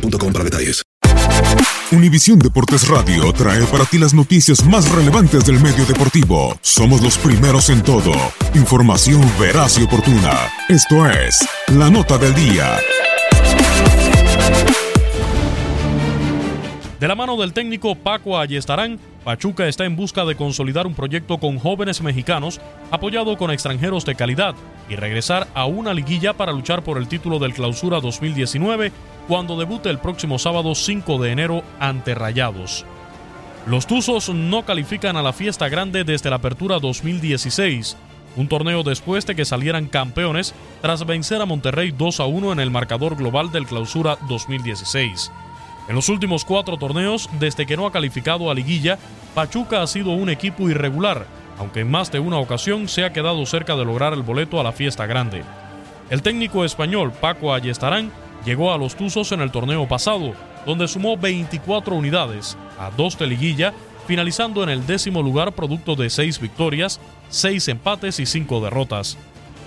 para detalles. Univisión Deportes Radio trae para ti las noticias más relevantes del medio deportivo. Somos los primeros en todo. Información veraz y oportuna. Esto es La Nota del Día. De la mano del técnico Paco Ayestarán, Pachuca está en busca de consolidar un proyecto con jóvenes mexicanos apoyado con extranjeros de calidad y regresar a una liguilla para luchar por el título del Clausura 2019 cuando debute el próximo sábado 5 de enero ante Rayados. Los Tuzos no califican a la fiesta grande desde la apertura 2016, un torneo después de que salieran campeones tras vencer a Monterrey 2 a 1 en el marcador global del Clausura 2016. En los últimos cuatro torneos, desde que no ha calificado a liguilla, Pachuca ha sido un equipo irregular, aunque en más de una ocasión se ha quedado cerca de lograr el boleto a la fiesta grande. El técnico español Paco Ayestarán llegó a los Tuzos en el torneo pasado, donde sumó 24 unidades, a dos de liguilla, finalizando en el décimo lugar producto de seis victorias, seis empates y cinco derrotas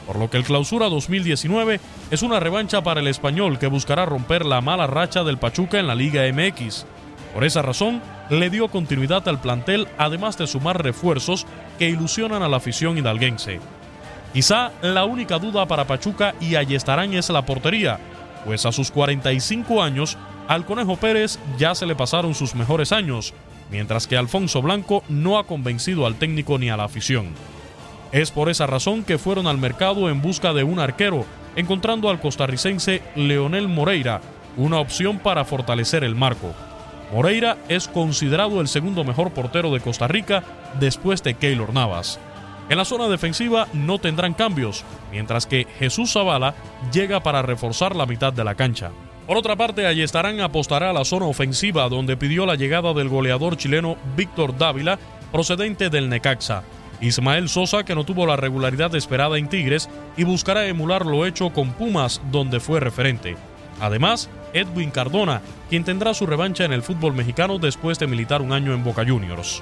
por lo que el Clausura 2019 es una revancha para el español que buscará romper la mala racha del Pachuca en la Liga MX. Por esa razón, le dio continuidad al plantel además de sumar refuerzos que ilusionan a la afición hidalguense. Quizá la única duda para Pachuca y Ayestarán es la portería, pues a sus 45 años al Conejo Pérez ya se le pasaron sus mejores años, mientras que Alfonso Blanco no ha convencido al técnico ni a la afición. Es por esa razón que fueron al mercado en busca de un arquero, encontrando al costarricense Leonel Moreira, una opción para fortalecer el marco. Moreira es considerado el segundo mejor portero de Costa Rica después de Keylor Navas. En la zona defensiva no tendrán cambios, mientras que Jesús Zavala llega para reforzar la mitad de la cancha. Por otra parte, Ayestarán apostará a la zona ofensiva donde pidió la llegada del goleador chileno Víctor Dávila, procedente del Necaxa. Ismael Sosa, que no tuvo la regularidad esperada en Tigres, y buscará emular lo hecho con Pumas, donde fue referente. Además, Edwin Cardona, quien tendrá su revancha en el fútbol mexicano después de militar un año en Boca Juniors.